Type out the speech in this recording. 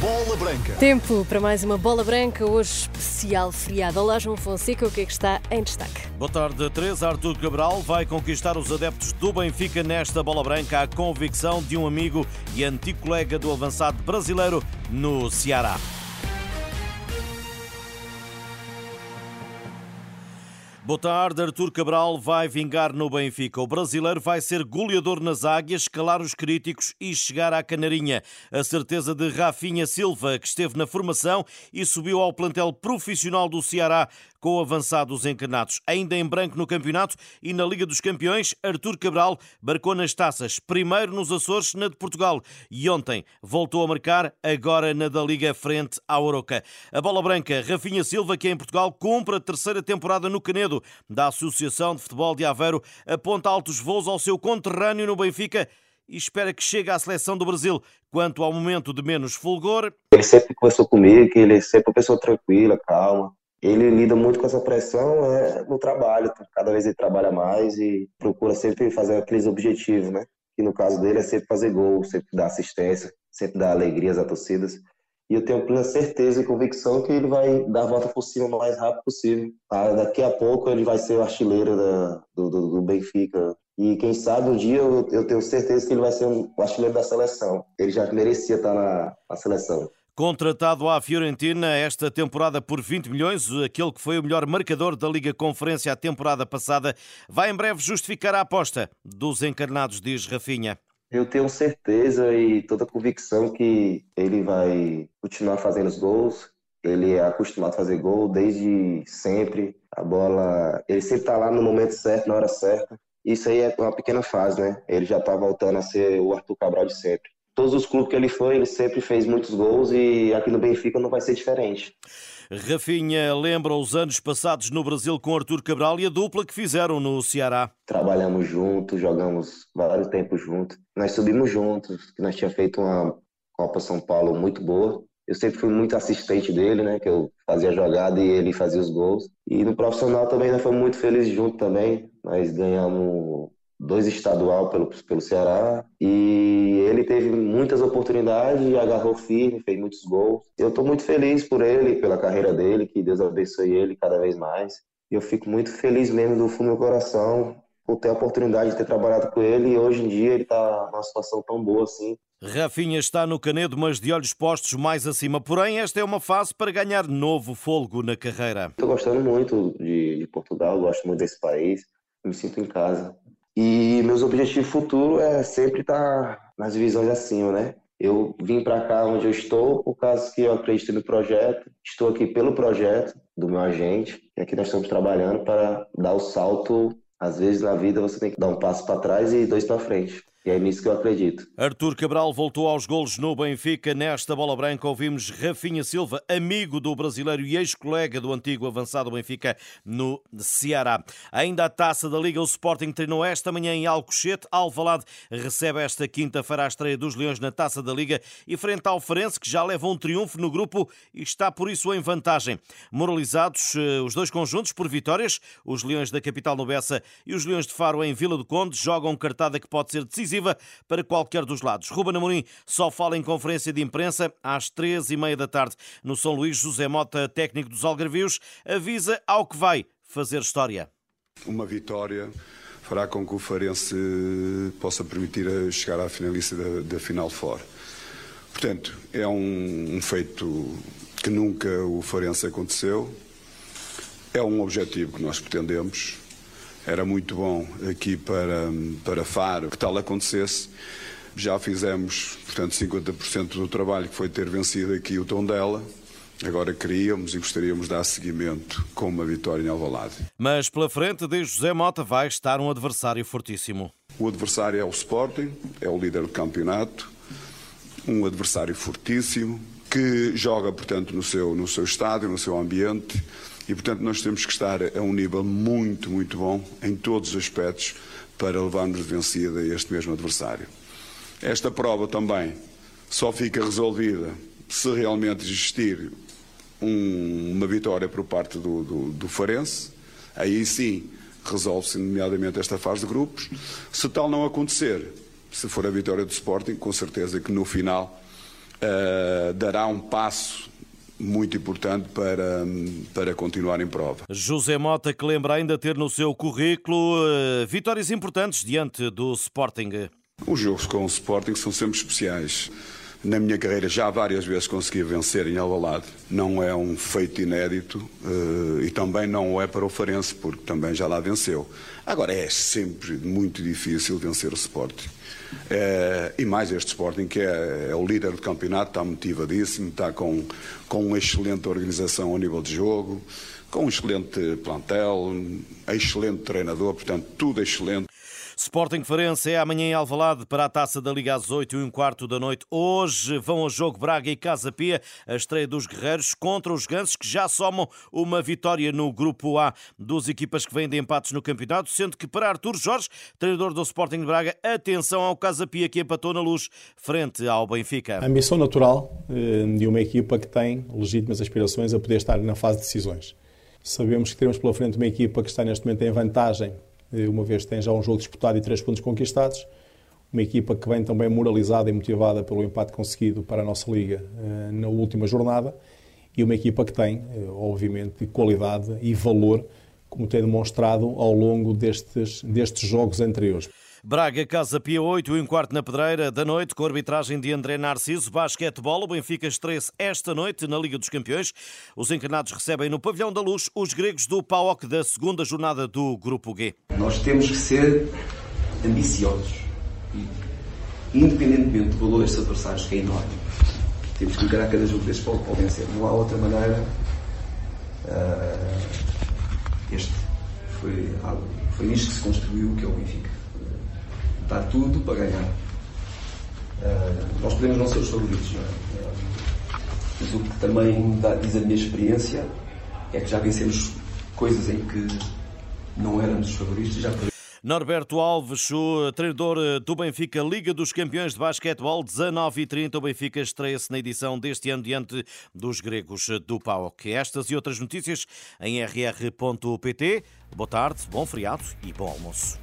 Bola Branca. Tempo para mais uma bola branca, hoje especial feriado. Olá, João Fonseca, o que é que está em destaque? Boa tarde, Teresa. Artur Cabral vai conquistar os adeptos do Benfica nesta bola branca, a convicção de um amigo e antigo colega do avançado brasileiro no Ceará. Boa tarde, Artur Cabral vai vingar no Benfica. O brasileiro vai ser goleador nas águias, escalar os críticos e chegar à canarinha. A certeza de Rafinha Silva, que esteve na formação e subiu ao plantel profissional do Ceará com avançados encarnados. Ainda em branco no campeonato e na Liga dos Campeões, Artur Cabral marcou nas taças, primeiro nos Açores, na de Portugal, e ontem voltou a marcar, agora na da Liga frente à Oroca. A bola branca, Rafinha Silva, que em Portugal cumpre a terceira temporada no Canedo da Associação de Futebol de Aveiro, aponta altos voos ao seu conterrâneo no Benfica e espera que chegue à seleção do Brasil. Quanto ao momento de menos fulgor. Ele sempre conversou comigo ele é sempre uma pessoa tranquila, calma ele lida muito com essa pressão é, no trabalho. Cada vez ele trabalha mais e procura sempre fazer aqueles objetivos, né? Que no caso dele é sempre fazer gol, sempre dar assistência, sempre dar alegrias às torcidas. E eu tenho plena certeza e convicção que ele vai dar a volta por cima o mais rápido possível. Ah, daqui a pouco ele vai ser o artilheiro da, do, do, do, Benfica. E quem sabe um dia eu, eu, tenho certeza que ele vai ser o artilheiro da seleção. Ele já merecia estar na, na seleção. Contratado à Fiorentina esta temporada por 20 milhões, aquele que foi o melhor marcador da Liga Conferência a temporada passada, vai em breve justificar a aposta dos encarnados, diz Rafinha. Eu tenho certeza e toda a convicção que ele vai continuar fazendo os gols. Ele é acostumado a fazer gol desde sempre. A bola, ele sempre está lá no momento certo, na hora certa. Isso aí é uma pequena fase, né? Ele já está voltando a ser o Arthur Cabral de sempre todos os clubes que ele foi, ele sempre fez muitos gols e aqui no Benfica não vai ser diferente. Rafinha lembra os anos passados no Brasil com Artur Cabral e a dupla que fizeram no Ceará. Trabalhamos juntos, jogamos vários tempos juntos. Nós subimos juntos, nós tínhamos feito uma Copa São Paulo muito boa. Eu sempre fui muito assistente dele, né? Que eu fazia jogada e ele fazia os gols. E no profissional também nós fomos muito felizes juntos também. Nós ganhamos dois estadual pelo, pelo Ceará e ele teve muitas oportunidades, agarrou firme, fez muitos gols. Eu estou muito feliz por ele, pela carreira dele, que Deus abençoe ele cada vez mais. E eu fico muito feliz mesmo do fundo do meu coração por ter a oportunidade de ter trabalhado com ele e hoje em dia ele está numa situação tão boa assim. Rafinha está no Canedo, mas de olhos postos mais acima. Porém, esta é uma fase para ganhar novo fôlego na carreira. Estou gostando muito de, de Portugal, gosto muito desse país, me sinto em casa. E meus objetivos futuros é sempre estar nas divisões acima, né? Eu vim para cá onde eu estou por causa que eu acredito no projeto. Estou aqui pelo projeto do meu agente. E aqui nós estamos trabalhando para dar o salto. Às vezes na vida você tem que dar um passo para trás e dois para frente. É nisso que eu acredito. Artur Cabral voltou aos golos no Benfica. Nesta bola branca ouvimos Rafinha Silva, amigo do brasileiro e ex-colega do antigo avançado Benfica no Ceará. Ainda a taça da Liga, o Sporting treinou esta manhã em Alcochete. Alvalade recebe esta quinta-feira a estreia dos Leões na taça da Liga e frente ao Farense, que já leva um triunfo no grupo e está por isso em vantagem. Moralizados eh, os dois conjuntos por vitórias, os Leões da capital no Bessa e os Leões de Faro em Vila do Conde jogam cartada que pode ser decisiva decisiva para qualquer dos lados. Ruben Amorim só fala em conferência de imprensa às três e meia da tarde. No São Luís, José Mota, técnico dos Algarvios, avisa ao que vai fazer história. Uma vitória fará com que o Farense possa permitir chegar à finalista da, da final fora. Portanto, é um, um feito que nunca o Farense aconteceu. É um objetivo que nós pretendemos era muito bom aqui para, para Faro que tal acontecesse. Já fizemos, portanto, 50% do trabalho que foi ter vencido aqui o tom dela. Agora queríamos e gostaríamos de dar seguimento com uma vitória em Alvalade. Mas pela frente de José Mota vai estar um adversário fortíssimo. O adversário é o Sporting, é o líder do campeonato, um adversário fortíssimo, que joga, portanto, no seu, no seu estádio, no seu ambiente, e, portanto, nós temos que estar a um nível muito, muito bom em todos os aspectos para levarmos vencida este mesmo adversário. Esta prova também só fica resolvida se realmente existir um, uma vitória por parte do, do, do Farense. Aí sim resolve-se, nomeadamente, esta fase de grupos. Se tal não acontecer, se for a vitória do Sporting, com certeza que no final uh, dará um passo muito importante para, para continuar em prova. José Mota, que lembra ainda ter no seu currículo uh, vitórias importantes diante do Sporting. Os jogos com o Sporting são sempre especiais. Na minha carreira já várias vezes consegui vencer em Alvalade. Não é um feito inédito uh, e também não é para o Farense, porque também já lá venceu. Agora é sempre muito difícil vencer o Sporting. É, e mais este Sporting, que é, é, o líder do campeonato, está motivadíssimo, está com, com uma excelente organização ao nível de jogo, com um excelente plantel, excelente treinador, portanto, tudo excelente. Sporting Farense é amanhã em Alvalade para a Taça da Liga às 8 e um quarto da noite. Hoje vão ao jogo Braga e Casa Pia, a estreia dos guerreiros contra os gansos que já somam uma vitória no grupo A dos equipas que vêm de empates no campeonato, sendo que para Artur Jorge, treinador do Sporting de Braga, atenção ao Casa Pia que empatou na luz frente ao Benfica. A ambição natural eh, de uma equipa que tem legítimas aspirações a poder estar na fase de decisões. Sabemos que teremos pela frente uma equipa que está neste momento em vantagem uma vez tem já um jogo disputado e três pontos conquistados. Uma equipa que vem também moralizada e motivada pelo empate conseguido para a nossa Liga eh, na última jornada. E uma equipa que tem, eh, obviamente, qualidade e valor, como tem demonstrado ao longo destes, destes jogos anteriores. Braga, Casa Pia 8 e um quarto na Pedreira da noite, com a arbitragem de André Narciso. Basquetebol, o Benfica estreia esta noite na Liga dos Campeões. Os encarnados recebem no Pavilhão da Luz os gregos do PAOC da segunda jornada do Grupo G. Nós temos que ser ambiciosos independentemente do valor destes adversários, que é enorme, temos que encarar cada jogo destes para vencer. Não há outra maneira. Uh, este foi, foi nisto que se construiu o que é o Benfica Está tudo para ganhar. Uh, nós podemos não ser os favoritos, não é? Mas o que também dá, diz a minha experiência é que já vencemos coisas em que não éramos os favoritos e já Norberto Alves, o treinador do Benfica, Liga dos Campeões de Basquetebol, 19 e 30. O Benfica estreia-se na edição deste ano diante dos gregos do PAOK. Estas e outras notícias em rr.pt. Boa tarde, bom feriado e bom almoço.